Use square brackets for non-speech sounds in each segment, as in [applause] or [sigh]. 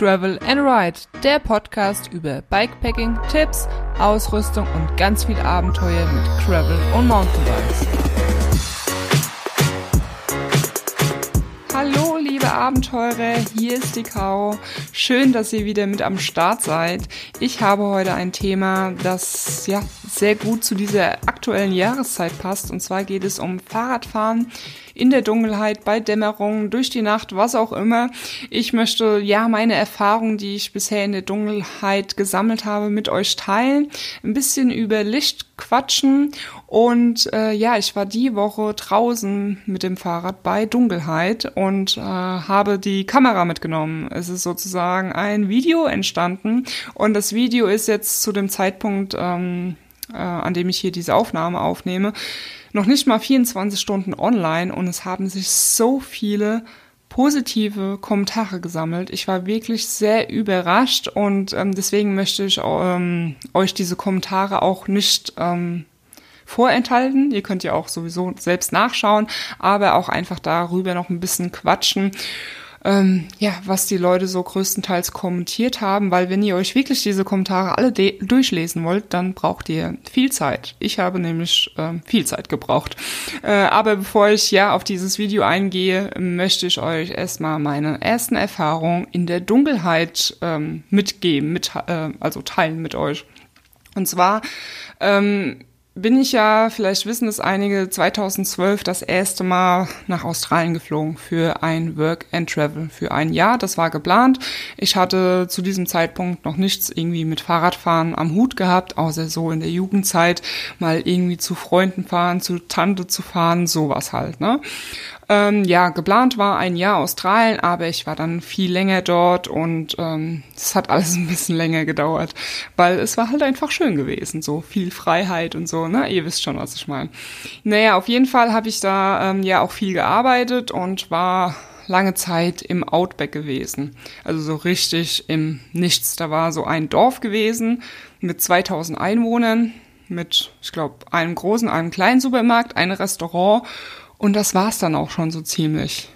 Travel and Ride, der Podcast über Bikepacking, Tipps, Ausrüstung und ganz viel Abenteuer mit Travel und Mountainbikes. Hallo liebe Abenteurer, hier ist die Kau. Schön, dass ihr wieder mit am Start seid. Ich habe heute ein Thema, das ja sehr gut zu dieser aktuellen Jahreszeit passt. Und zwar geht es um Fahrradfahren in der Dunkelheit, bei Dämmerung, durch die Nacht, was auch immer. Ich möchte ja meine Erfahrungen, die ich bisher in der Dunkelheit gesammelt habe, mit euch teilen. Ein bisschen über Licht quatschen. Und äh, ja, ich war die Woche draußen mit dem Fahrrad bei Dunkelheit und äh, habe die Kamera mitgenommen. Es ist sozusagen ein Video entstanden und das Video ist jetzt zu dem Zeitpunkt, ähm, äh, an dem ich hier diese Aufnahme aufnehme, noch nicht mal 24 Stunden online und es haben sich so viele positive Kommentare gesammelt. Ich war wirklich sehr überrascht und ähm, deswegen möchte ich ähm, euch diese Kommentare auch nicht ähm, vorenthalten. Ihr könnt ja auch sowieso selbst nachschauen, aber auch einfach darüber noch ein bisschen quatschen ähm, ja, was die Leute so größtenteils kommentiert haben, weil wenn ihr euch wirklich diese Kommentare alle durchlesen wollt, dann braucht ihr viel Zeit. Ich habe nämlich ähm, viel Zeit gebraucht. Äh, aber bevor ich ja auf dieses Video eingehe, möchte ich euch erstmal meine ersten Erfahrungen in der Dunkelheit ähm, mitgeben, mit, äh, also teilen mit euch. Und zwar ähm, bin ich ja, vielleicht wissen es einige, 2012 das erste Mal nach Australien geflogen für ein Work and Travel für ein Jahr. Das war geplant. Ich hatte zu diesem Zeitpunkt noch nichts irgendwie mit Fahrradfahren am Hut gehabt, außer so in der Jugendzeit mal irgendwie zu Freunden fahren, zu Tante zu fahren, sowas halt, ne? Ähm, ja, geplant war ein Jahr Australien, aber ich war dann viel länger dort und ähm, es hat alles [laughs] ein bisschen länger gedauert, weil es war halt einfach schön gewesen, so viel Freiheit und so, ne? Ihr wisst schon, was ich meine. Naja, auf jeden Fall habe ich da ähm, ja auch viel gearbeitet und war lange Zeit im Outback gewesen. Also so richtig im Nichts. Da war so ein Dorf gewesen mit 2000 Einwohnern, mit, ich glaube, einem großen, einem kleinen Supermarkt, einem Restaurant und das war's dann auch schon so ziemlich.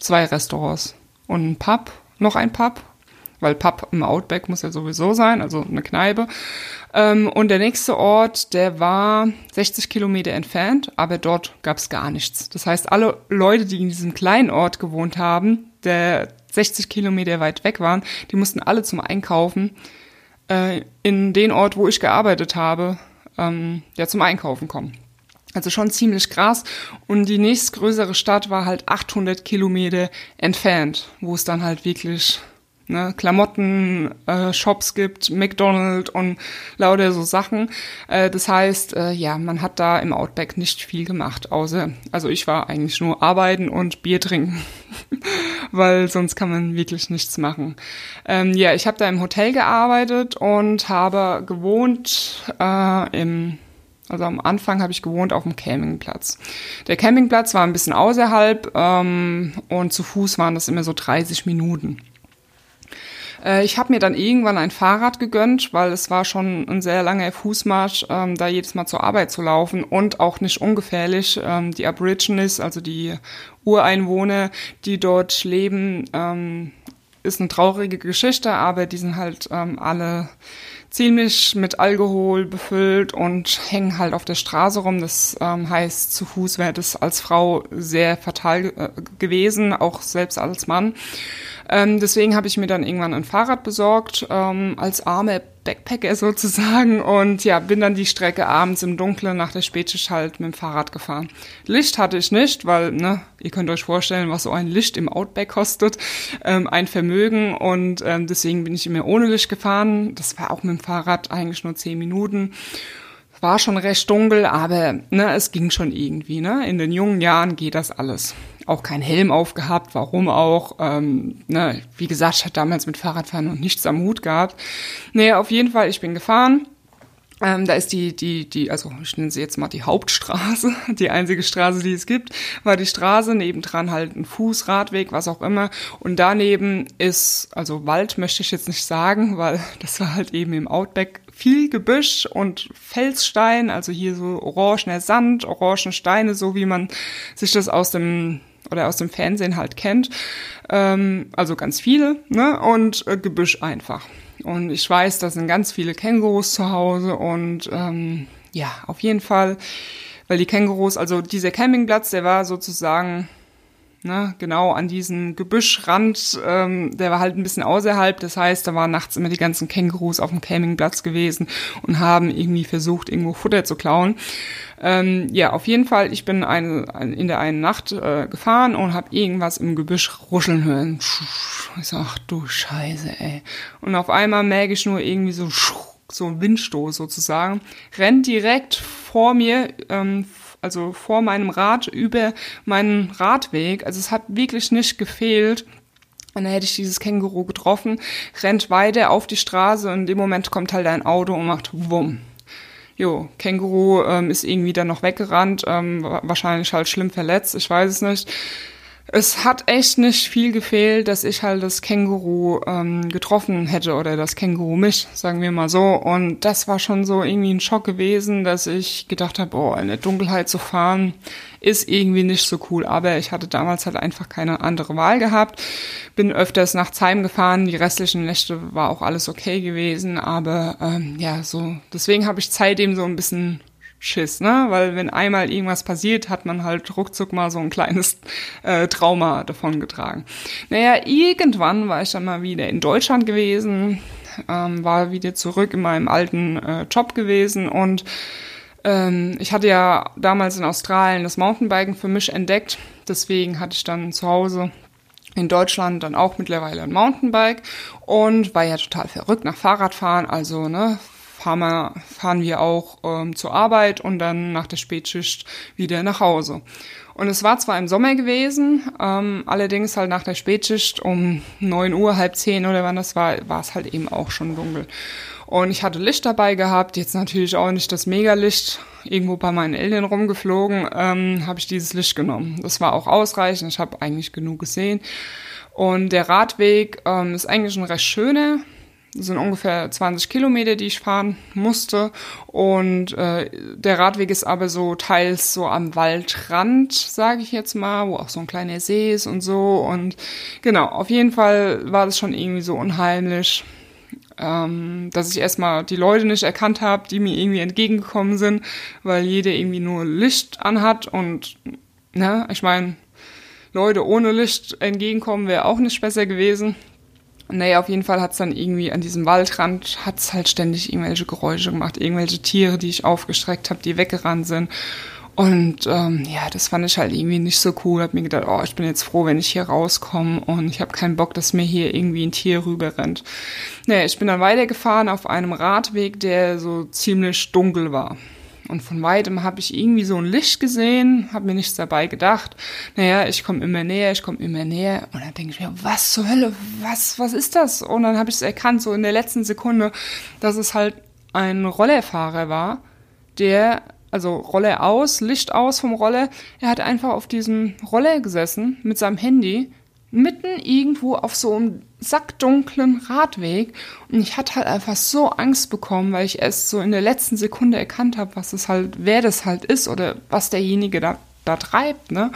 Zwei Restaurants und ein Pub, noch ein Pub, weil Pub im Outback muss ja sowieso sein, also eine Kneipe. Ähm, und der nächste Ort, der war 60 Kilometer entfernt, aber dort gab's gar nichts. Das heißt, alle Leute, die in diesem kleinen Ort gewohnt haben, der 60 Kilometer weit weg waren, die mussten alle zum Einkaufen äh, in den Ort, wo ich gearbeitet habe, ähm, ja zum Einkaufen kommen. Also schon ziemlich krass. Und die nächstgrößere Stadt war halt 800 Kilometer entfernt, wo es dann halt wirklich ne, Klamotten, äh, Shops gibt, McDonald's und lauter so Sachen. Äh, das heißt, äh, ja, man hat da im Outback nicht viel gemacht, außer, also ich war eigentlich nur arbeiten und Bier trinken, [laughs] weil sonst kann man wirklich nichts machen. Ähm, ja, ich habe da im Hotel gearbeitet und habe gewohnt äh, im also am Anfang habe ich gewohnt auf dem Campingplatz. Der Campingplatz war ein bisschen außerhalb ähm, und zu Fuß waren das immer so 30 Minuten. Äh, ich habe mir dann irgendwann ein Fahrrad gegönnt, weil es war schon ein sehr langer Fußmarsch, ähm, da jedes Mal zur Arbeit zu laufen und auch nicht ungefährlich. Ähm, die Aborigines, also die Ureinwohner, die dort leben, ähm, ist eine traurige Geschichte, aber die sind halt ähm, alle ziemlich mit Alkohol befüllt und hängen halt auf der Straße rum. Das ähm, heißt, zu Fuß wäre das als Frau sehr fatal äh, gewesen, auch selbst als Mann. Ähm, deswegen habe ich mir dann irgendwann ein Fahrrad besorgt, ähm, als arme Backpacker [laughs] sozusagen und ja, bin dann die Strecke abends im Dunkeln nach der Spätschicht halt mit dem Fahrrad gefahren. Licht hatte ich nicht, weil, ne, ihr könnt euch vorstellen, was so ein Licht im Outback kostet, ähm, ein Vermögen und ähm, deswegen bin ich immer ohne Licht gefahren. Das war auch mit dem Fahrrad eigentlich nur zehn Minuten war schon recht dunkel, aber ne, es ging schon irgendwie. Ne? In den jungen Jahren geht das alles. Auch kein Helm aufgehabt, warum auch? Ähm, ne, wie gesagt, ich hatte damals mit Fahrradfahren noch nichts am Hut gehabt. Nee, auf jeden Fall, ich bin gefahren. Ähm, da ist die, die, die, also ich nenne sie jetzt mal die Hauptstraße, [laughs] die einzige Straße, die es gibt, war die Straße, nebendran halt ein Fußradweg, was auch immer. Und daneben ist, also Wald möchte ich jetzt nicht sagen, [laughs] weil das war halt eben im Outback viel Gebüsch und Felsstein, also hier so orangener Sand, orangen Steine, so wie man sich das aus dem oder aus dem Fernsehen halt kennt. Ähm, also ganz viele, ne? Und äh, Gebüsch einfach. Und ich weiß, da sind ganz viele Kängurus zu Hause und ähm, ja, auf jeden Fall, weil die Kängurus, also dieser Campingplatz, der war sozusagen ne, genau an diesem Gebüschrand, ähm, der war halt ein bisschen außerhalb, das heißt, da waren nachts immer die ganzen Kängurus auf dem Campingplatz gewesen und haben irgendwie versucht, irgendwo Futter zu klauen. Ähm, ja, auf jeden Fall, ich bin eine, in der einen Nacht äh, gefahren und habe irgendwas im Gebüsch ruscheln hören. Ich so, ach du Scheiße, ey. Und auf einmal merke ich nur irgendwie so, so ein Windstoß sozusagen, rennt direkt vor mir, ähm, also vor meinem Rad über meinen Radweg. Also es hat wirklich nicht gefehlt. Und dann hätte ich dieses Känguru getroffen, rennt weiter auf die Straße und dem Moment kommt halt ein Auto und macht Wumm. Jo, Känguru ähm, ist irgendwie dann noch weggerannt, ähm, wahrscheinlich halt schlimm verletzt, ich weiß es nicht es hat echt nicht viel gefehlt, dass ich halt das Känguru ähm, getroffen hätte oder das Känguru mich, sagen wir mal so. Und das war schon so irgendwie ein Schock gewesen, dass ich gedacht habe, oh, in der Dunkelheit zu fahren ist irgendwie nicht so cool. Aber ich hatte damals halt einfach keine andere Wahl gehabt. Bin öfters nachts heimgefahren. Die restlichen Nächte war auch alles okay gewesen. Aber ähm, ja, so deswegen habe ich seitdem so ein bisschen Schiss, ne? Weil wenn einmal irgendwas passiert, hat man halt ruckzuck mal so ein kleines äh, Trauma davon getragen. Naja, irgendwann war ich dann mal wieder in Deutschland gewesen, ähm, war wieder zurück in meinem alten äh, Job gewesen und ähm, ich hatte ja damals in Australien das Mountainbiken für mich entdeckt. Deswegen hatte ich dann zu Hause in Deutschland dann auch mittlerweile ein Mountainbike und war ja total verrückt nach Fahrradfahren, also ne, fahren wir, fahren wir auch ähm, zur Arbeit und dann nach der Spätschicht wieder nach Hause. Und es war zwar im Sommer gewesen, ähm, allerdings halt nach der Spätschicht um neun Uhr, halb zehn oder wann das war, war es halt eben auch schon dunkel. Und ich hatte Licht dabei gehabt, jetzt natürlich auch nicht das Megalicht, irgendwo bei meinen Eltern rumgeflogen, ähm, habe ich dieses Licht genommen. Das war auch ausreichend, ich habe eigentlich genug gesehen. Und der Radweg ähm, ist eigentlich ein recht schöner. Sind ungefähr 20 Kilometer, die ich fahren musste. Und äh, der Radweg ist aber so teils so am Waldrand, sage ich jetzt mal, wo auch so ein kleiner See ist und so. Und genau, auf jeden Fall war das schon irgendwie so unheimlich, ähm, dass ich erstmal die Leute nicht erkannt habe, die mir irgendwie entgegengekommen sind, weil jeder irgendwie nur Licht anhat. Und ne, ich meine, Leute ohne Licht entgegenkommen wäre auch nicht besser gewesen. Naja, auf jeden Fall hat's dann irgendwie an diesem Waldrand, hat's halt ständig irgendwelche Geräusche gemacht, irgendwelche Tiere, die ich aufgestreckt habe, die weggerannt sind. Und ähm, ja, das fand ich halt irgendwie nicht so cool. Hab mir gedacht, oh, ich bin jetzt froh, wenn ich hier rauskomme und ich habe keinen Bock, dass mir hier irgendwie ein Tier rüberrennt. Naja, ich bin dann weitergefahren auf einem Radweg, der so ziemlich dunkel war. Und von weitem habe ich irgendwie so ein Licht gesehen, habe mir nichts dabei gedacht. Naja, ich komme immer näher, ich komme immer näher. Und dann denke ich mir, was zur Hölle, was, was ist das? Und dann habe ich es erkannt, so in der letzten Sekunde, dass es halt ein Rollerfahrer war, der, also Roller aus, Licht aus vom Roller, er hat einfach auf diesem Roller gesessen mit seinem Handy mitten irgendwo auf so einem sackdunklen Radweg und ich hatte halt einfach so Angst bekommen, weil ich erst so in der letzten Sekunde erkannt habe, was es halt, wer das halt ist oder was derjenige da, da treibt, ne?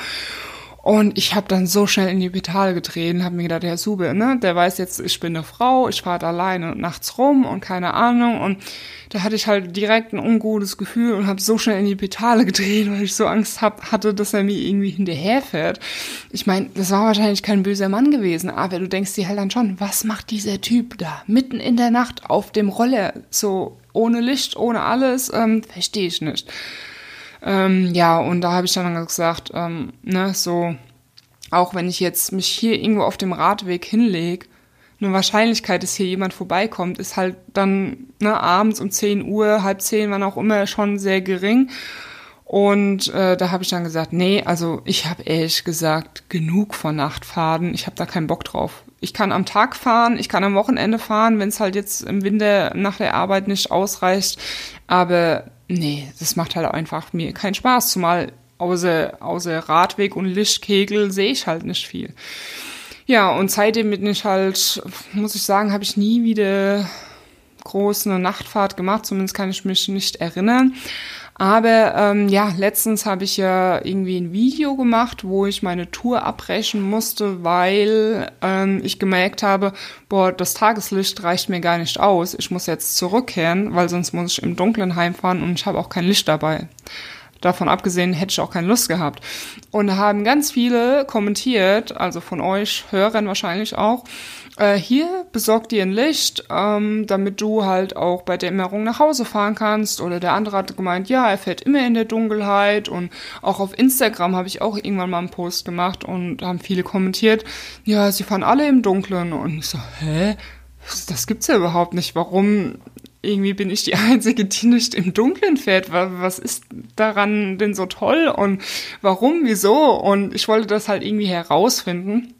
Und ich habe dann so schnell in die Pedale getreten, habe mir gedacht, der Sube, ne, der weiß jetzt, ich bin eine Frau, ich fahre alleine nachts rum und keine Ahnung. Und da hatte ich halt direkt ein ungutes Gefühl und habe so schnell in die Pedale getreten, weil ich so Angst hab, hatte, dass er mir irgendwie hinterherfährt. Ich meine, das war wahrscheinlich kein böser Mann gewesen, aber du denkst dir halt dann schon, was macht dieser Typ da mitten in der Nacht auf dem Roller, so ohne Licht, ohne alles, ähm, verstehe ich nicht. Ähm, ja, und da habe ich dann gesagt, ähm, ne, so, auch wenn ich jetzt mich hier irgendwo auf dem Radweg hinlege, eine Wahrscheinlichkeit, dass hier jemand vorbeikommt, ist halt dann ne, abends um 10 Uhr, halb zehn, wann auch immer, schon sehr gering. Und äh, da habe ich dann gesagt, nee, also ich habe ehrlich gesagt genug von Nachtfahrten. Ich habe da keinen Bock drauf. Ich kann am Tag fahren, ich kann am Wochenende fahren, wenn es halt jetzt im Winter nach der Arbeit nicht ausreicht. Aber nee, das macht halt einfach mir keinen Spaß, zumal außer, außer Radweg und Lichtkegel sehe ich halt nicht viel. Ja, und seitdem bin ich halt, muss ich sagen, habe ich nie wieder groß eine Nachtfahrt gemacht, zumindest kann ich mich nicht erinnern. Aber ähm, ja, letztens habe ich ja irgendwie ein Video gemacht, wo ich meine Tour abbrechen musste, weil ähm, ich gemerkt habe, boah, das Tageslicht reicht mir gar nicht aus. Ich muss jetzt zurückkehren, weil sonst muss ich im Dunkeln heimfahren und ich habe auch kein Licht dabei. Davon abgesehen hätte ich auch keine Lust gehabt. Und da haben ganz viele kommentiert, also von euch, Hörern wahrscheinlich auch, äh, hier besorgt dir ein Licht, ähm, damit du halt auch bei Dämmerung nach Hause fahren kannst. Oder der andere hat gemeint, ja, er fährt immer in der Dunkelheit. Und auch auf Instagram habe ich auch irgendwann mal einen Post gemacht und haben viele kommentiert, ja, sie fahren alle im Dunkeln. Und ich so, hä? Das gibt's ja überhaupt nicht. Warum irgendwie bin ich die [laughs] Einzige, die nicht im Dunkeln fährt. Was ist daran denn so toll und warum, wieso? Und ich wollte das halt irgendwie herausfinden.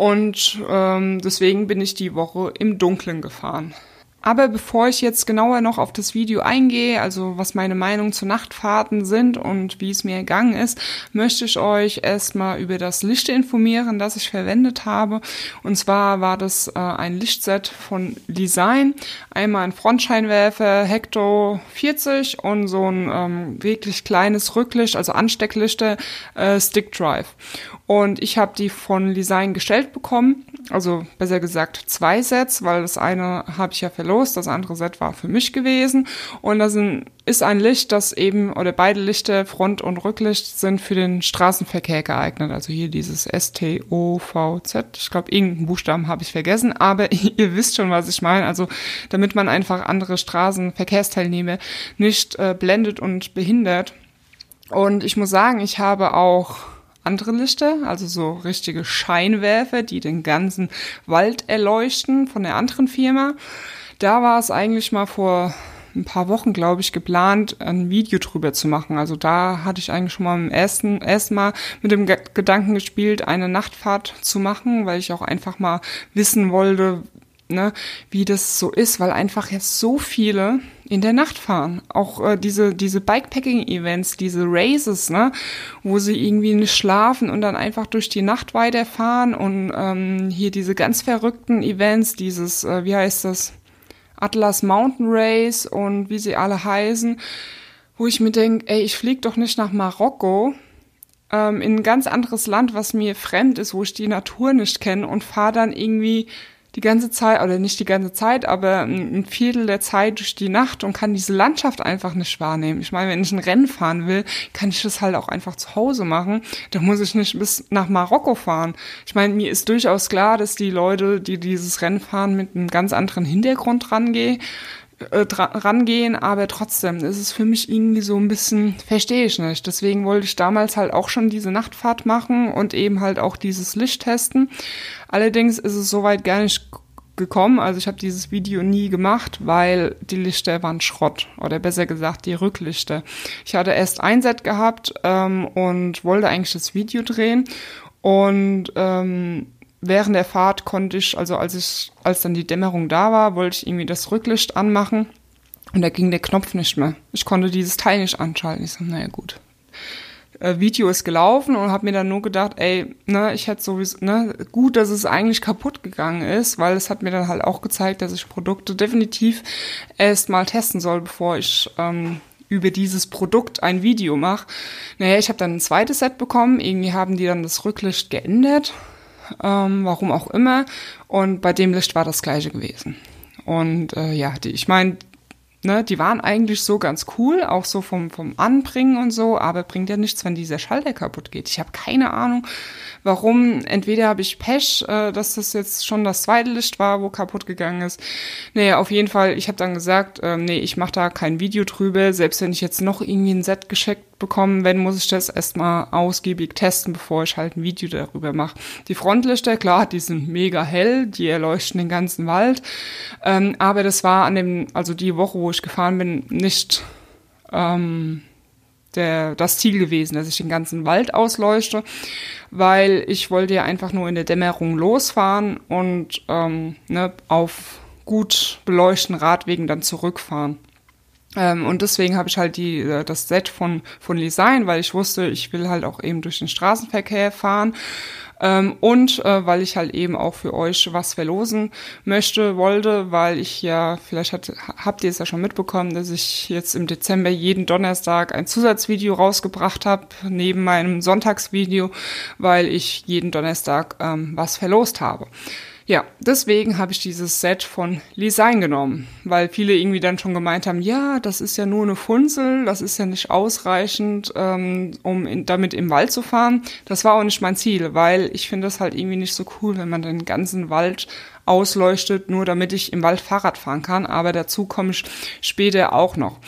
Und ähm, deswegen bin ich die Woche im Dunkeln gefahren. Aber bevor ich jetzt genauer noch auf das Video eingehe, also was meine Meinung zu Nachtfahrten sind und wie es mir ergangen ist, möchte ich euch erstmal über das Licht informieren, das ich verwendet habe. Und zwar war das äh, ein Lichtset von Design. Einmal ein Frontscheinwerfer, Hecto 40 und so ein ähm, wirklich kleines Rücklicht, also Anstecklichter, äh, Stick Drive. Und ich habe die von Design gestellt bekommen, also besser gesagt zwei Sets, weil das eine habe ich ja verlost, das andere Set war für mich gewesen. Und das ist ein Licht, das eben, oder beide Lichter, Front- und Rücklicht, sind für den Straßenverkehr geeignet. Also hier dieses S-T-O-V-Z. Ich glaube, irgendeinen Buchstaben habe ich vergessen, aber [laughs] ihr wisst schon, was ich meine. Also damit man einfach andere Straßenverkehrsteilnehmer nicht äh, blendet und behindert. Und ich muss sagen, ich habe auch andere Lichter, also so richtige Scheinwerfer, die den ganzen Wald erleuchten von der anderen Firma. Da war es eigentlich mal vor ein paar Wochen, glaube ich, geplant, ein Video drüber zu machen. Also da hatte ich eigentlich schon mal im ersten, ersten Mal mit dem Gedanken gespielt, eine Nachtfahrt zu machen, weil ich auch einfach mal wissen wollte, ne, wie das so ist, weil einfach jetzt so viele in der Nacht fahren. Auch äh, diese, diese Bikepacking-Events, diese Races, ne, wo sie irgendwie nicht schlafen und dann einfach durch die Nacht weiterfahren und ähm, hier diese ganz verrückten Events, dieses, äh, wie heißt das, Atlas Mountain Race und wie sie alle heißen, wo ich mir denke, ey, ich flieg doch nicht nach Marokko, ähm, in ein ganz anderes Land, was mir fremd ist, wo ich die Natur nicht kenne und fahre dann irgendwie die ganze Zeit, oder nicht die ganze Zeit, aber ein Viertel der Zeit durch die Nacht und kann diese Landschaft einfach nicht wahrnehmen. Ich meine, wenn ich ein Rennen fahren will, kann ich das halt auch einfach zu Hause machen. Da muss ich nicht bis nach Marokko fahren. Ich meine, mir ist durchaus klar, dass die Leute, die dieses Rennen fahren, mit einem ganz anderen Hintergrund rangehen äh, rangehen, aber trotzdem ist es für mich irgendwie so ein bisschen, verstehe ich nicht. Deswegen wollte ich damals halt auch schon diese Nachtfahrt machen und eben halt auch dieses Licht testen. Allerdings ist es soweit gar nicht gekommen. Also ich habe dieses Video nie gemacht, weil die Lichter waren Schrott oder besser gesagt die Rücklichter. Ich hatte erst ein Set gehabt ähm, und wollte eigentlich das Video drehen und ähm, während der Fahrt konnte ich, also als ich, als dann die Dämmerung da war, wollte ich irgendwie das Rücklicht anmachen und da ging der Knopf nicht mehr. Ich konnte dieses Teil nicht anschalten. Ich so, naja gut. Äh, Video ist gelaufen und habe mir dann nur gedacht, ey, ne, ich hätte sowieso, ne, gut, dass es eigentlich kaputt gegangen ist, weil es hat mir dann halt auch gezeigt, dass ich Produkte definitiv erst mal testen soll, bevor ich ähm, über dieses Produkt ein Video mache. Naja, ich habe dann ein zweites Set bekommen. Irgendwie haben die dann das Rücklicht geändert ähm, warum auch immer. Und bei dem Licht war das gleiche gewesen. Und äh, ja, die, ich meine, ne, die waren eigentlich so ganz cool, auch so vom, vom Anbringen und so, aber bringt ja nichts, wenn dieser Schalter kaputt geht. Ich habe keine Ahnung, warum. Entweder habe ich Pech, äh, dass das jetzt schon das zweite Licht war, wo kaputt gegangen ist. Nee, auf jeden Fall, ich habe dann gesagt, äh, nee, ich mache da kein Video drüber, selbst wenn ich jetzt noch irgendwie ein Set geschickt bekommen, wenn, muss ich das erstmal ausgiebig testen, bevor ich halt ein Video darüber mache. Die Frontlichter, klar, die sind mega hell, die erleuchten den ganzen Wald. Ähm, aber das war an dem, also die Woche, wo ich gefahren bin, nicht ähm, der, das Ziel gewesen, dass ich den ganzen Wald ausleuchte, weil ich wollte ja einfach nur in der Dämmerung losfahren und ähm, ne, auf gut beleuchten Radwegen dann zurückfahren. Ähm, und deswegen habe ich halt die, äh, das Set von, von Design, weil ich wusste, ich will halt auch eben durch den Straßenverkehr fahren. Ähm, und äh, weil ich halt eben auch für euch was verlosen möchte, wollte, weil ich ja, vielleicht hat, habt ihr es ja schon mitbekommen, dass ich jetzt im Dezember jeden Donnerstag ein Zusatzvideo rausgebracht habe, neben meinem Sonntagsvideo, weil ich jeden Donnerstag ähm, was verlost habe. Ja, deswegen habe ich dieses Set von Lisein genommen, weil viele irgendwie dann schon gemeint haben, ja, das ist ja nur eine Funzel, das ist ja nicht ausreichend, ähm, um in, damit im Wald zu fahren. Das war auch nicht mein Ziel, weil ich finde das halt irgendwie nicht so cool, wenn man den ganzen Wald ausleuchtet, nur damit ich im Wald Fahrrad fahren kann. Aber dazu komme ich später auch noch.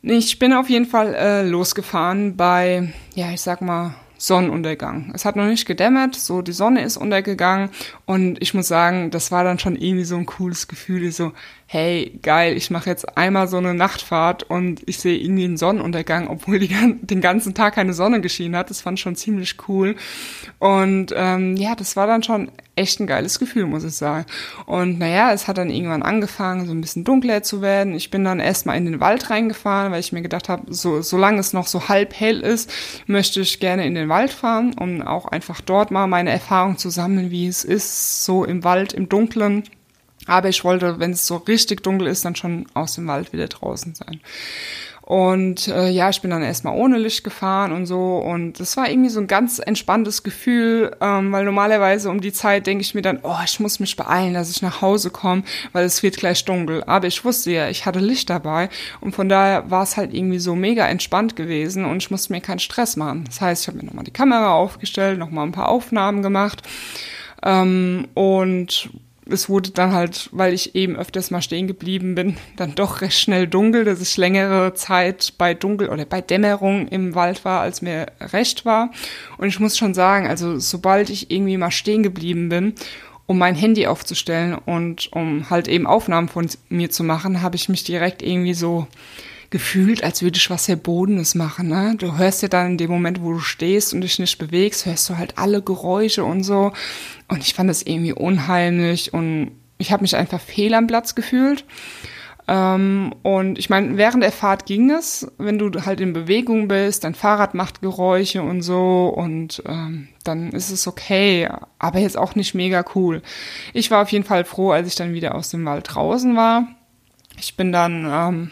Ich bin auf jeden Fall äh, losgefahren bei, ja, ich sag mal, Sonnenuntergang. Es hat noch nicht gedämmert, so die Sonne ist untergegangen und ich muss sagen, das war dann schon irgendwie so ein cooles Gefühl, so hey, geil, ich mache jetzt einmal so eine Nachtfahrt und ich sehe irgendwie einen Sonnenuntergang, obwohl die, den ganzen Tag keine Sonne geschienen hat. Das fand ich schon ziemlich cool. Und ähm, ja, das war dann schon echt ein geiles Gefühl, muss ich sagen. Und naja, es hat dann irgendwann angefangen, so ein bisschen dunkler zu werden. Ich bin dann erstmal in den Wald reingefahren, weil ich mir gedacht habe, so, solange es noch so halb hell ist, möchte ich gerne in den Wald fahren, um auch einfach dort mal meine Erfahrung zu sammeln, wie es ist, so im Wald, im Dunkeln aber ich wollte, wenn es so richtig dunkel ist, dann schon aus dem Wald wieder draußen sein. Und äh, ja, ich bin dann erstmal ohne Licht gefahren und so. Und das war irgendwie so ein ganz entspanntes Gefühl, ähm, weil normalerweise um die Zeit denke ich mir dann, oh, ich muss mich beeilen, dass ich nach Hause komme, weil es wird gleich dunkel. Aber ich wusste ja, ich hatte Licht dabei. Und von daher war es halt irgendwie so mega entspannt gewesen und ich musste mir keinen Stress machen. Das heißt, ich habe mir nochmal die Kamera aufgestellt, nochmal ein paar Aufnahmen gemacht. Ähm, und es wurde dann halt, weil ich eben öfters mal stehen geblieben bin, [laughs] dann doch recht schnell dunkel, dass ich längere Zeit bei Dunkel oder bei Dämmerung im Wald war, als mir recht war. Und ich muss schon sagen, also sobald ich irgendwie mal stehen geblieben bin, um mein Handy aufzustellen und um halt eben Aufnahmen von mir zu machen, habe ich mich direkt irgendwie so gefühlt, als würde ich was Verbotenes machen. Ne? Du hörst ja dann in dem Moment, wo du stehst und dich nicht bewegst, hörst du halt alle Geräusche und so. Und ich fand das irgendwie unheimlich und ich habe mich einfach fehl am Platz gefühlt. Ähm, und ich meine, während der Fahrt ging es, wenn du halt in Bewegung bist, dein Fahrrad macht Geräusche und so und ähm, dann ist es okay, aber jetzt auch nicht mega cool. Ich war auf jeden Fall froh, als ich dann wieder aus dem Wald draußen war. Ich bin dann ähm,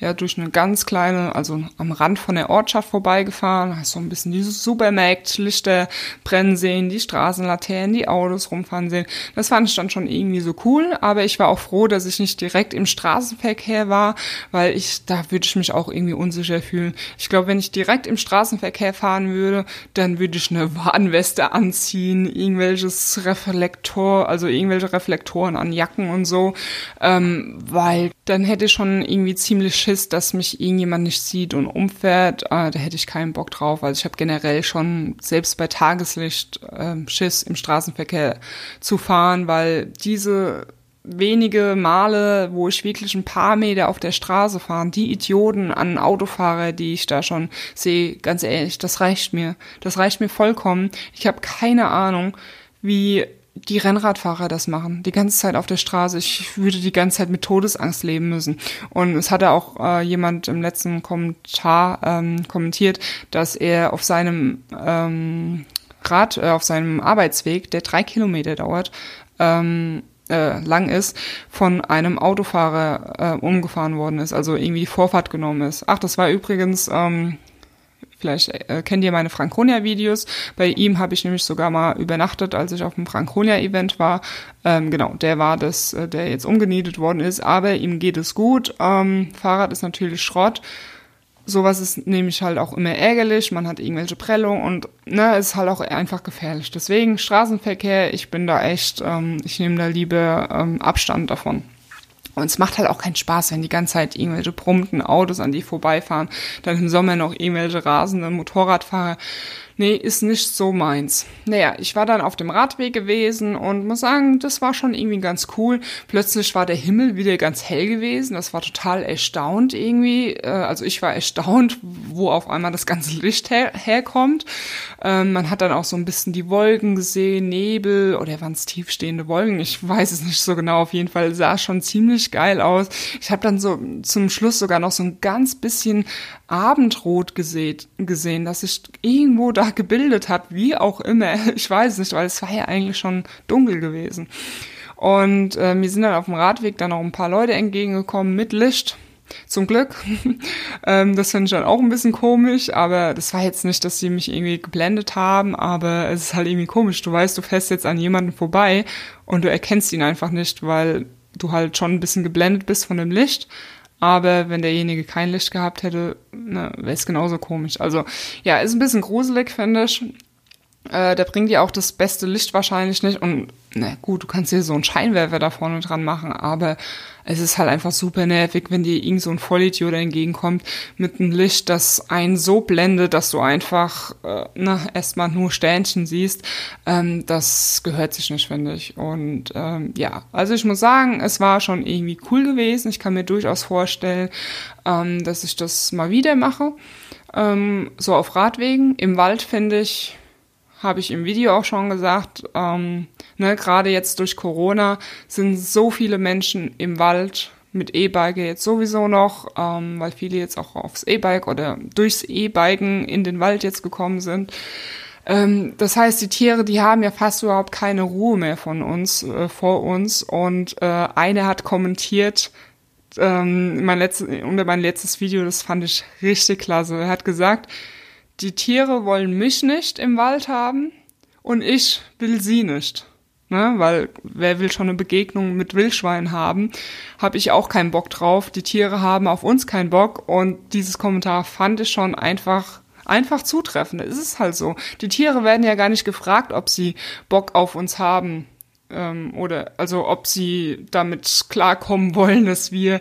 ja durch eine ganz kleine, also am Rand von der Ortschaft vorbeigefahren, hast so ein bisschen die Supermärkte, brennen sehen, die Straßenlaternen, die Autos rumfahren sehen. Das fand ich dann schon irgendwie so cool, aber ich war auch froh, dass ich nicht direkt im Straßenverkehr war, weil ich, da würde ich mich auch irgendwie unsicher fühlen. Ich glaube, wenn ich direkt im Straßenverkehr fahren würde, dann würde ich eine Warnweste anziehen, irgendwelches Reflektor, also irgendwelche Reflektoren an Jacken und so, ähm, weil dann hätte ich schon irgendwie ziemlich Schiss, dass mich irgendjemand nicht sieht und umfährt. Äh, da hätte ich keinen Bock drauf. Also ich habe generell schon selbst bei Tageslicht äh, Schiss im Straßenverkehr zu fahren, weil diese wenige Male, wo ich wirklich ein paar Meter auf der Straße fahre, die Idioten an Autofahrer, die ich da schon sehe, ganz ehrlich, das reicht mir. Das reicht mir vollkommen. Ich habe keine Ahnung, wie die Rennradfahrer das machen, die ganze Zeit auf der Straße. Ich würde die ganze Zeit mit Todesangst leben müssen. Und es hatte auch äh, jemand im letzten Kommentar ähm, kommentiert, dass er auf seinem ähm, Rad, äh, auf seinem Arbeitsweg, der drei Kilometer dauert, ähm, äh, lang ist, von einem Autofahrer äh, umgefahren worden ist, also irgendwie die Vorfahrt genommen ist. Ach, das war übrigens ähm, Vielleicht äh, kennt ihr meine Franconia-Videos. Bei ihm habe ich nämlich sogar mal übernachtet, als ich auf dem Franconia-Event war. Ähm, genau, der war das, äh, der jetzt umgenietet worden ist, aber ihm geht es gut. Ähm, Fahrrad ist natürlich Schrott. Sowas ist nämlich halt auch immer ärgerlich. Man hat irgendwelche Prellungen und ne, ist halt auch einfach gefährlich. Deswegen Straßenverkehr, ich bin da echt, ähm, ich nehme da lieber ähm, Abstand davon. Und es macht halt auch keinen Spaß, wenn die ganze Zeit irgendwelche brummten Autos an die vorbeifahren, dann im Sommer noch irgendwelche rasenden Motorradfahrer nee, ist nicht so meins. Naja, ich war dann auf dem Radweg gewesen und muss sagen, das war schon irgendwie ganz cool. Plötzlich war der Himmel wieder ganz hell gewesen. Das war total erstaunt irgendwie. Äh, also ich war erstaunt, wo auf einmal das ganze Licht her herkommt. Ähm, man hat dann auch so ein bisschen die Wolken gesehen, Nebel oder waren es tiefstehende Wolken? Ich weiß es nicht so genau. Auf jeden Fall sah schon ziemlich geil aus. Ich habe dann so zum Schluss sogar noch so ein ganz bisschen Abendrot gesehen, gesehen, das sich irgendwo da gebildet hat, wie auch immer. [laughs] Ich weiß nicht, weil es war ja eigentlich schon dunkel gewesen. Und äh, mir sind dann auf dem Radweg dann auch ein paar Leute entgegengekommen mit Licht. Zum Glück. [laughs] ähm, das finde ich dann auch ein bisschen komisch, aber das war jetzt nicht, dass sie mich irgendwie geblendet haben, aber es ist halt irgendwie komisch. Du weißt, du fährst jetzt an jemanden vorbei und du erkennst ihn einfach nicht, weil du halt schon ein bisschen geblendet bist von dem Licht. Aber wenn derjenige kein Licht gehabt hätte, ne, wäre es genauso komisch. Also ja, ist ein bisschen gruselig, finde ich. Äh, der bringt dir auch das beste Licht wahrscheinlich nicht. Und na gut, du kannst dir so einen Scheinwerfer da vorne dran machen, aber es ist halt einfach super nervig, wenn dir irgend so ein Vollidiot entgegenkommt mit einem Licht, das einen so blendet, dass du einfach äh, na, erstmal nur Sternchen siehst. Ähm, das gehört sich nicht, finde ich. Und ähm, ja, also ich muss sagen, es war schon irgendwie cool gewesen. Ich kann mir durchaus vorstellen, ähm, dass ich das mal wieder mache. Ähm, so auf Radwegen. Im Wald finde ich habe ich im Video auch schon gesagt, ähm, ne, gerade jetzt durch Corona sind so viele Menschen im Wald mit E-Bike jetzt sowieso noch, ähm, weil viele jetzt auch aufs E-Bike oder durchs E-Biken in den Wald jetzt gekommen sind. Ähm, das heißt, die Tiere, die haben ja fast überhaupt keine Ruhe mehr von uns, äh, vor uns. Und äh, eine hat kommentiert, ähm, mein letztes, unter mein letztes Video, das fand ich richtig klasse. Er hat gesagt, die Tiere wollen mich nicht im Wald haben und ich will sie nicht. Ne, weil wer will schon eine Begegnung mit Wildschwein haben, habe ich auch keinen Bock drauf. Die Tiere haben auf uns keinen Bock und dieses Kommentar fand ich schon einfach einfach zutreffend. Es ist halt so. Die Tiere werden ja gar nicht gefragt, ob sie Bock auf uns haben ähm, oder also ob sie damit klarkommen wollen, dass wir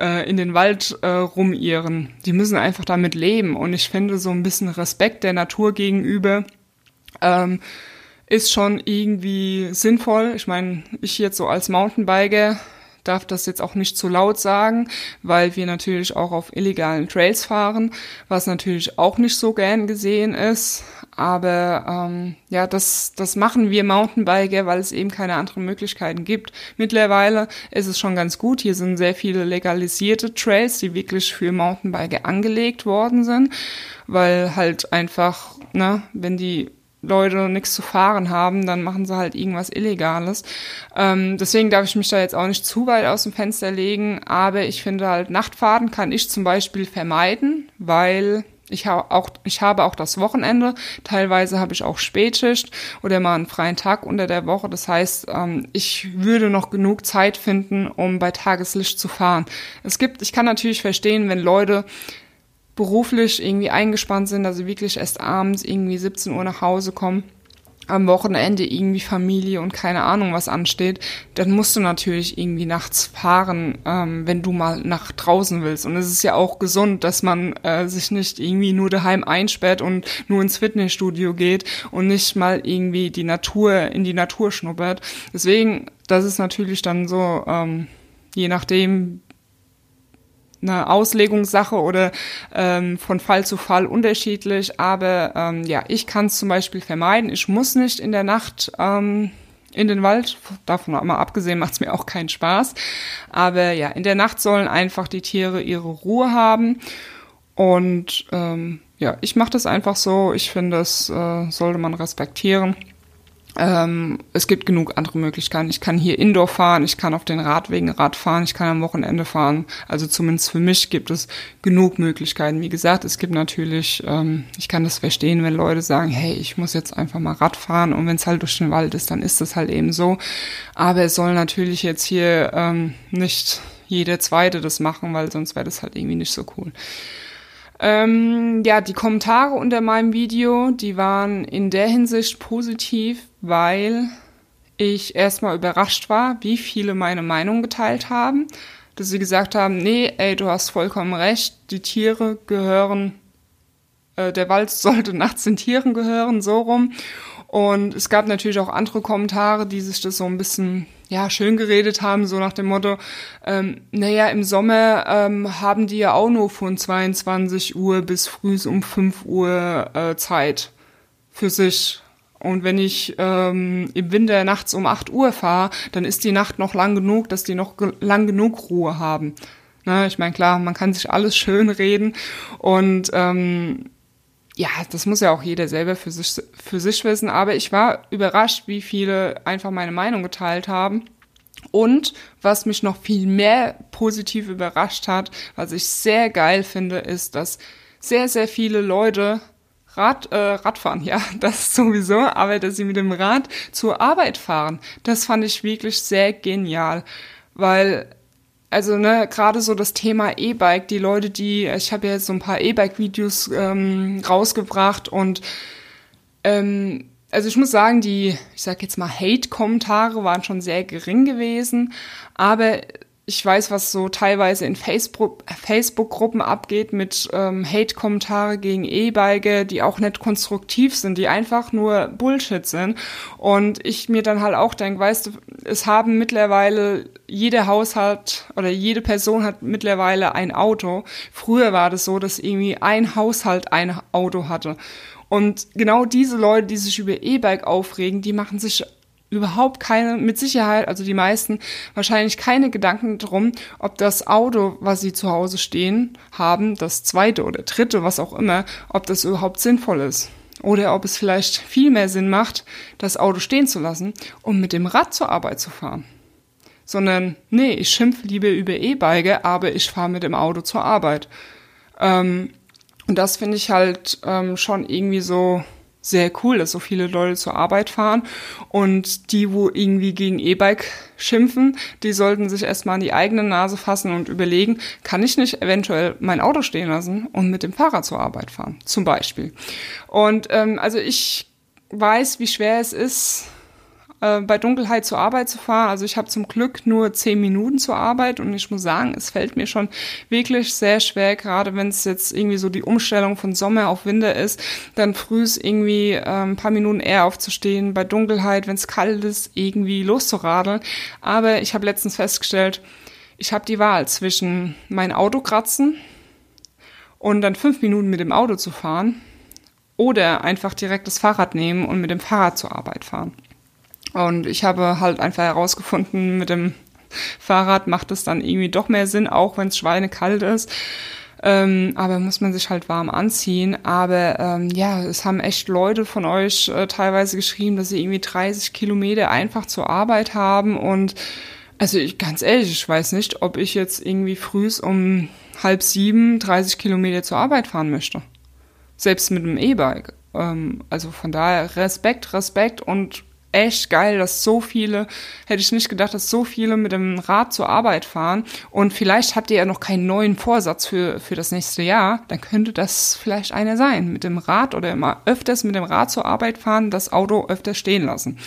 äh, in den Wald äh, rumirren. Die müssen einfach damit leben und ich finde so ein bisschen Respekt der Natur gegenüber ähm, ist schon irgendwie sinnvoll. Ich meine, ich jetzt so als Mountainbiker darf das jetzt auch nicht zu laut sagen, weil wir natürlich auch auf illegalen Trails fahren, was natürlich auch nicht so gern gesehen ist. Aber ähm, ja, das, das machen wir Mountainbiker, weil es eben keine anderen Möglichkeiten gibt. Mittlerweile ist es schon ganz gut. Hier sind sehr viele legalisierte Trails, die wirklich für Mountainbiker angelegt worden sind, weil halt einfach, ne, wenn die Leute nichts zu fahren haben, dann machen sie halt irgendwas Illegales. Ähm, deswegen darf ich mich da jetzt auch nicht zu weit aus dem Fenster legen, aber ich finde halt, Nachtfahrten kann ich zum Beispiel vermeiden, weil ich habe auch, ich habe auch das Wochenende. Teilweise habe ich auch Spätschicht oder mal einen freien Tag unter der Woche. Das heißt, ähm, ich würde noch genug Zeit finden, um bei Tageslicht zu fahren. Es gibt, ich kann natürlich verstehen, wenn Leute beruflich irgendwie eingespannt sind, also wirklich erst abends irgendwie 17 Uhr nach Hause kommen, am Wochenende irgendwie Familie und keine Ahnung was ansteht, dann musst du natürlich irgendwie nachts fahren, ähm, wenn du mal nach draußen willst. Und es ist ja auch gesund, dass man äh, sich nicht irgendwie nur daheim einsperrt und nur ins Fitnessstudio geht und nicht mal irgendwie die Natur in die Natur schnuppert. Deswegen, das ist natürlich dann so, ähm, je nachdem, eine Auslegungssache oder ähm, von Fall zu Fall unterschiedlich. Aber ähm, ja, ich kann es zum Beispiel vermeiden. Ich muss nicht in der Nacht ähm, in den Wald. Davon mal abgesehen macht es mir auch keinen Spaß. Aber ja, in der Nacht sollen einfach die Tiere ihre Ruhe haben. Und ähm, ja, ich mache das einfach so. Ich finde, das äh, sollte man respektieren. Ähm, es gibt genug andere Möglichkeiten. Ich kann hier Indoor fahren, ich kann auf den Radwegen Rad fahren, ich kann am Wochenende fahren. Also zumindest für mich gibt es genug Möglichkeiten. Wie gesagt, es gibt natürlich, ähm, ich kann das verstehen, wenn Leute sagen, hey, ich muss jetzt einfach mal Rad fahren und wenn es halt durch den Wald ist, dann ist das halt eben so. Aber es soll natürlich jetzt hier ähm, nicht jeder Zweite das machen, weil sonst wäre das halt irgendwie nicht so cool. Ähm, ja, die Kommentare unter meinem Video, die waren in der Hinsicht positiv, weil ich erstmal überrascht war, wie viele meine Meinung geteilt haben. Dass sie gesagt haben, nee, ey, du hast vollkommen recht, die Tiere gehören, äh, der Wald [laughs] sollte nachts den Tieren gehören, so rum. Und es gab natürlich auch andere Kommentare, die sich das so ein bisschen ja, schön geredet haben, so nach dem Motto, ähm, naja, im Sommer ähm, haben die ja auch nur von 22 Uhr bis früh um 5 Uhr äh, Zeit für sich. Und wenn ich ähm, im Winter nachts um 8 Uhr fahre, dann ist die Nacht noch lang genug, dass die noch ge lang genug Ruhe haben. Ne? Ich meine, klar, man kann sich alles schön reden und ähm, ja, das muss ja auch jeder selber für sich, für sich wissen. Aber ich war überrascht, wie viele einfach meine Meinung geteilt haben. Und was mich noch viel mehr positiv überrascht hat, was ich sehr geil finde, ist, dass sehr, sehr viele Leute Rad, äh, Radfahren, [laughs] ja, das sowieso, aber dass sie mit dem Rad zur Arbeit fahren, das fand ich wirklich sehr genial, weil also ne, gerade so das Thema E-Bike, die Leute, die, ich habe ja jetzt so ein paar E-Bike-Videos ähm, rausgebracht und ähm, also ich muss sagen, die, ich sag jetzt mal, Hate-Kommentare waren schon sehr gering gewesen, aber ich weiß, was so teilweise in Facebook-Gruppen abgeht mit ähm, Hate-Kommentare gegen E-Bike, die auch nicht konstruktiv sind, die einfach nur Bullshit sind. Und ich mir dann halt auch denke, weißt du, es haben mittlerweile jeder Haushalt oder jede Person hat mittlerweile ein Auto. Früher war das so, dass irgendwie ein Haushalt ein Auto hatte. Und genau diese Leute, die sich über E-Bike aufregen, die machen sich überhaupt keine, mit Sicherheit, also die meisten, wahrscheinlich keine Gedanken drum, ob das Auto, was sie zu Hause stehen haben, das zweite oder dritte, was auch immer, ob das überhaupt sinnvoll ist. Oder ob es vielleicht viel mehr Sinn macht, das Auto stehen zu lassen und mit dem Rad zur Arbeit zu fahren. Sondern, nee, ich schimpfe lieber über E-Bike, aber ich fahre mit dem Auto zur Arbeit. Ähm, und das finde ich halt ähm, schon irgendwie so sehr cool, dass so viele Leute zur Arbeit fahren. Und die, wo irgendwie gegen E-Bike schimpfen, die sollten sich erstmal an die eigene Nase fassen und überlegen, kann ich nicht eventuell mein Auto stehen lassen und mit dem Fahrrad zur Arbeit fahren, zum Beispiel. Und ähm, also ich weiß, wie schwer es ist, äh, bei Dunkelheit zur Arbeit zu fahren. Also ich habe zum Glück nur zehn Minuten zur Arbeit und ich muss sagen, es fällt mir schon wirklich sehr schwer, gerade wenn es jetzt irgendwie so die Umstellung von Sommer auf Winter ist, dann frühs irgendwie äh, ein paar Minuten eher aufzustehen, bei Dunkelheit, wenn es kalt ist, irgendwie loszuradeln. Aber ich habe letztens festgestellt, ich habe die Wahl zwischen mein Auto kratzen und dann fünf Minuten mit dem Auto zu fahren oder einfach direkt das Fahrrad nehmen und mit dem Fahrrad zur Arbeit fahren. Und ich habe halt einfach herausgefunden, mit dem Fahrrad macht es dann irgendwie doch mehr Sinn, auch wenn es schweinekalt ist. Ähm, aber muss man sich halt warm anziehen. Aber ähm, ja, es haben echt Leute von euch äh, teilweise geschrieben, dass sie irgendwie 30 Kilometer einfach zur Arbeit haben. Und also ich, ganz ehrlich, ich weiß nicht, ob ich jetzt irgendwie frühs um halb sieben 30 Kilometer zur Arbeit fahren möchte. Selbst mit dem E-Bike. Ähm, also von daher Respekt, Respekt und echt geil, dass so viele, hätte ich nicht gedacht, dass so viele mit dem Rad zur Arbeit fahren. Und vielleicht habt ihr ja noch keinen neuen Vorsatz für, für das nächste Jahr. Dann könnte das vielleicht einer sein. Mit dem Rad oder immer öfters mit dem Rad zur Arbeit fahren, das Auto öfter stehen lassen.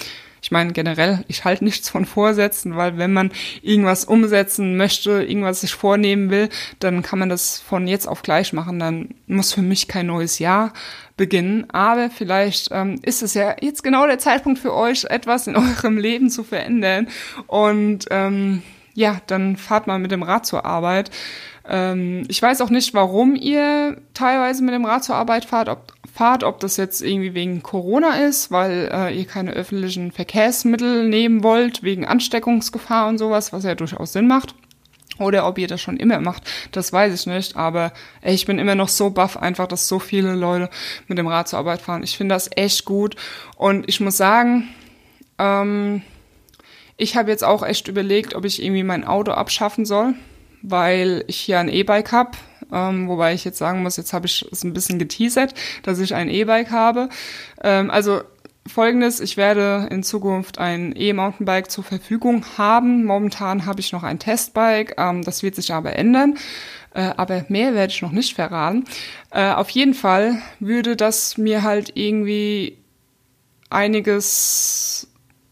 Ich meine, generell, ich halte nichts von Vorsätzen, weil wenn man irgendwas umsetzen möchte, irgendwas sich vornehmen will, dann kann man das von jetzt auf gleich machen. Dann muss für mich kein neues Jahr beginnen. Aber vielleicht ähm, ist es ja jetzt genau der Zeitpunkt für euch, etwas in [laughs] eurem Leben zu verändern. Und ähm, ja, dann fahrt mal mit dem Rad zur Arbeit. Ähm, ich weiß auch nicht, warum ihr teilweise mit dem Rad zur Arbeit fahrt, ob, fahrt, ob das jetzt irgendwie wegen Corona ist, weil äh, ihr keine öffentlichen Verkehrsmittel nehmen wollt, wegen Ansteckungsgefahr und sowas, was ja durchaus Sinn macht. Oder ob ihr das schon immer macht, das weiß ich nicht. Aber ey, ich bin immer noch so baff, einfach, dass so viele Leute mit dem Rad zur Arbeit fahren. Ich finde das echt gut. Und ich muss sagen, ähm, ich habe jetzt auch echt überlegt, ob ich irgendwie mein Auto abschaffen soll weil ich hier ein E-Bike habe. Ähm, wobei ich jetzt sagen muss, jetzt habe ich es ein bisschen geteasert, dass ich ein E-Bike habe. Ähm, also folgendes, ich werde in Zukunft ein E-Mountainbike zur Verfügung haben. Momentan habe ich noch ein Testbike, ähm, das wird sich aber ändern. Äh, aber mehr werde ich noch nicht verraten. Äh, auf jeden Fall würde das mir halt irgendwie einiges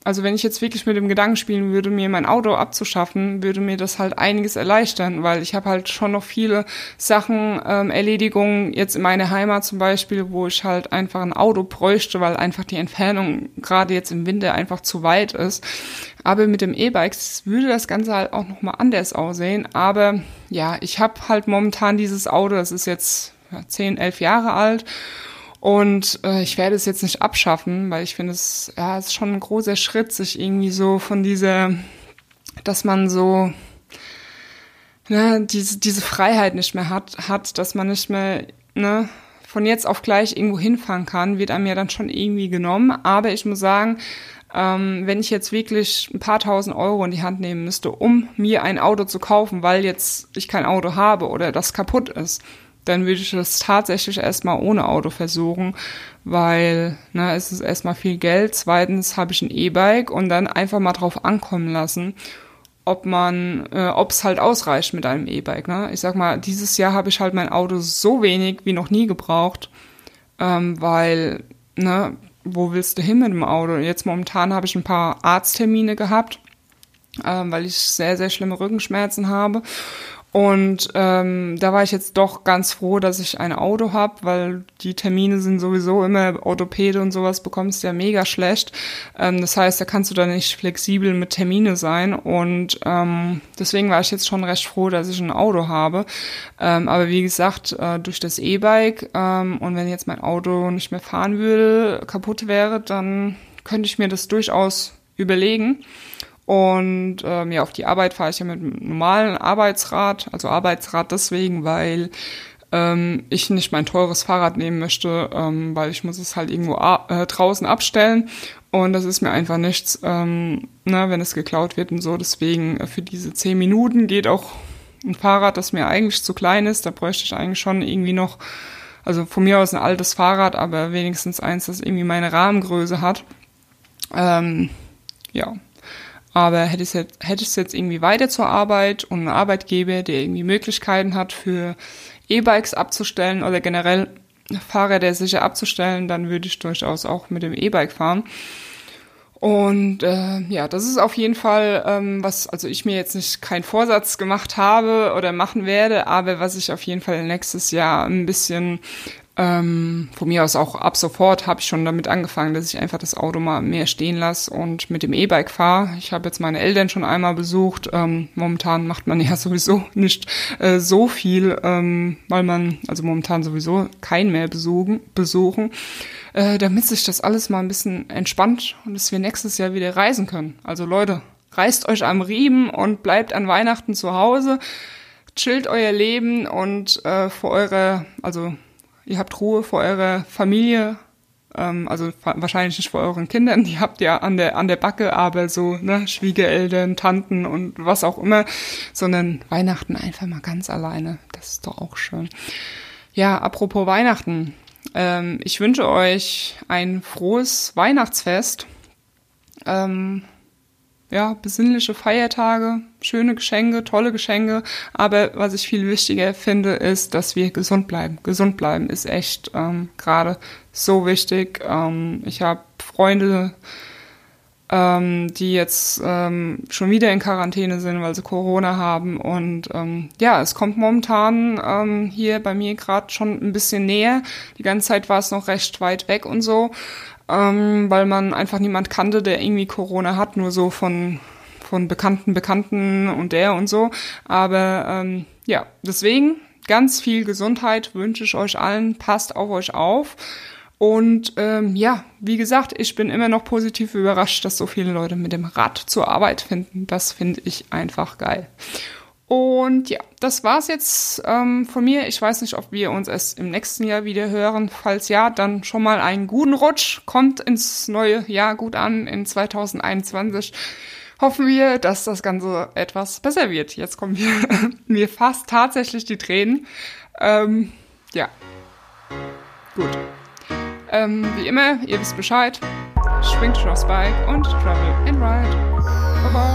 also wenn ich jetzt wirklich mit dem Gedanken spielen würde, mir mein Auto abzuschaffen, würde mir das halt einiges erleichtern, weil ich habe halt schon noch viele Sachen, ähm, Erledigungen jetzt in meiner Heimat zum Beispiel, wo ich halt einfach ein Auto bräuchte, weil einfach die Entfernung gerade jetzt im Winter einfach zu weit ist. Aber mit dem E-Bike würde das Ganze halt auch nochmal anders aussehen. Aber ja, ich habe halt momentan dieses Auto, das ist jetzt ja, 10, 11 Jahre alt und äh, ich werde es jetzt nicht abschaffen, weil ich finde, es ja, ist schon ein großer Schritt, sich irgendwie so von dieser, dass man so ne, diese, diese Freiheit nicht mehr hat, hat, dass man nicht mehr ne, von jetzt auf gleich irgendwo hinfahren kann, wird einem ja dann schon irgendwie genommen. Aber ich muss sagen, ähm, wenn ich jetzt wirklich ein paar tausend Euro in die Hand nehmen müsste, um mir ein Auto zu kaufen, weil jetzt ich kein Auto habe oder das kaputt ist, dann würde ich das tatsächlich erstmal ohne Auto versuchen, weil ne, es ist erstmal viel Geld. Zweitens habe ich ein E-Bike und dann einfach mal drauf ankommen lassen, ob man, äh, ob es halt ausreicht mit einem E-Bike. Ne? Ich sag mal, dieses Jahr habe ich halt mein Auto so wenig wie noch nie gebraucht, ähm, weil ne, wo willst du hin mit dem Auto? Jetzt momentan habe ich ein paar Arzttermine gehabt, ähm, weil ich sehr, sehr schlimme Rückenschmerzen habe. Und ähm, da war ich jetzt doch ganz froh, dass ich ein Auto habe, weil die Termine sind sowieso immer Orthopäde und sowas bekommst ja mega schlecht. Ähm, das heißt, da kannst du da nicht flexibel mit Termine sein. Und ähm, deswegen war ich jetzt schon recht froh, dass ich ein Auto habe. Ähm, aber wie gesagt, äh, durch das E-Bike ähm, und wenn jetzt mein Auto nicht mehr fahren würde, kaputt wäre, dann könnte ich mir das durchaus überlegen. Und ähm, ja, auf die Arbeit fahre ich ja mit einem normalen Arbeitsrad, also Arbeitsrad deswegen, weil ähm, ich nicht mein teures Fahrrad nehmen möchte, ähm, weil ich muss es halt irgendwo äh, draußen abstellen und das ist mir einfach nichts, ähm, ne, wenn es geklaut wird und so. Deswegen äh, für diese zehn Minuten geht auch ein Fahrrad, das mir eigentlich zu klein ist. Da bräuchte ich eigentlich schon irgendwie noch, also von mir aus ein altes Fahrrad, aber wenigstens eins, das irgendwie meine Rahmengröße hat. Ähm, ja, aber hätte ich jetzt, hätte ich jetzt irgendwie weiter zur Arbeit und einen Arbeitgeber, der irgendwie Möglichkeiten hat für E-Bikes abzustellen oder generell Fahrräder sicher abzustellen, dann würde ich durchaus auch mit dem E-Bike fahren. Und äh, ja, das ist auf jeden Fall ähm, was, also ich mir jetzt nicht keinen Vorsatz gemacht habe oder machen werde, aber was ich auf jeden Fall nächstes Jahr ein bisschen ähm, von mir aus auch ab sofort habe ich schon damit angefangen, dass ich einfach das Auto mal mehr stehen lasse und mit dem E-Bike fahre. Ich habe jetzt meine Eltern schon einmal besucht. Ähm, momentan macht man [laughs] ja sowieso nicht äh, so viel, ähm, weil man also momentan sowieso keinen mehr besuchen, besuchen äh, damit sich das alles mal ein bisschen entspannt und dass wir nächstes Jahr wieder reisen können. Also Leute, reißt euch am Riemen und bleibt an Weihnachten zu Hause chillt euer Leben und äh, für eure, also ihr habt Ruhe vor eurer Familie, ähm, also wahrscheinlich nicht vor euren Kindern, die habt ihr an der, an der Backe, aber so, ne, Schwiegereltern, Tanten und was auch immer, sondern Weihnachten einfach mal ganz alleine. Das ist doch auch schön. Ja, apropos Weihnachten. Ähm, ich wünsche euch ein frohes Weihnachtsfest. Ähm, ja, besinnliche Feiertage, schöne Geschenke, tolle Geschenke. Aber was ich viel wichtiger finde, ist, dass wir gesund bleiben. Gesund bleiben ist echt ähm, gerade so wichtig. Ähm, ich habe Freunde, ähm, die jetzt ähm, schon wieder in Quarantäne sind, weil sie Corona haben. Und ähm, ja, es kommt momentan ähm, hier bei mir gerade schon ein bisschen näher. Die ganze Zeit war es noch recht weit weg und so ähm, weil man einfach niemand kannte, der irgendwie Corona hat, nur so von, von bekannten Bekannten und der und so. Aber ähm, ja, deswegen ganz viel Gesundheit wünsche ich euch allen. Passt auf euch auf. Und ähm, ja, wie gesagt, ich bin immer noch positiv überrascht, dass so viele Leute mit dem Rad zur Arbeit finden. Das finde ich einfach geil. Und ja, das war's jetzt ähm, von mir. Ich weiß nicht, ob wir uns erst im nächsten Jahr wieder hören. Falls ja, dann schon mal einen guten Rutsch. Kommt ins neue Jahr gut an in 2021. Hoffen wir, dass das Ganze etwas besser wird. Jetzt kommen wir [laughs] mir fast tatsächlich die Tränen. Ähm, ja, gut. Ähm, wie immer, ihr wisst Bescheid. Schwingt schon aufs Bike und travel and ride. Bye bye.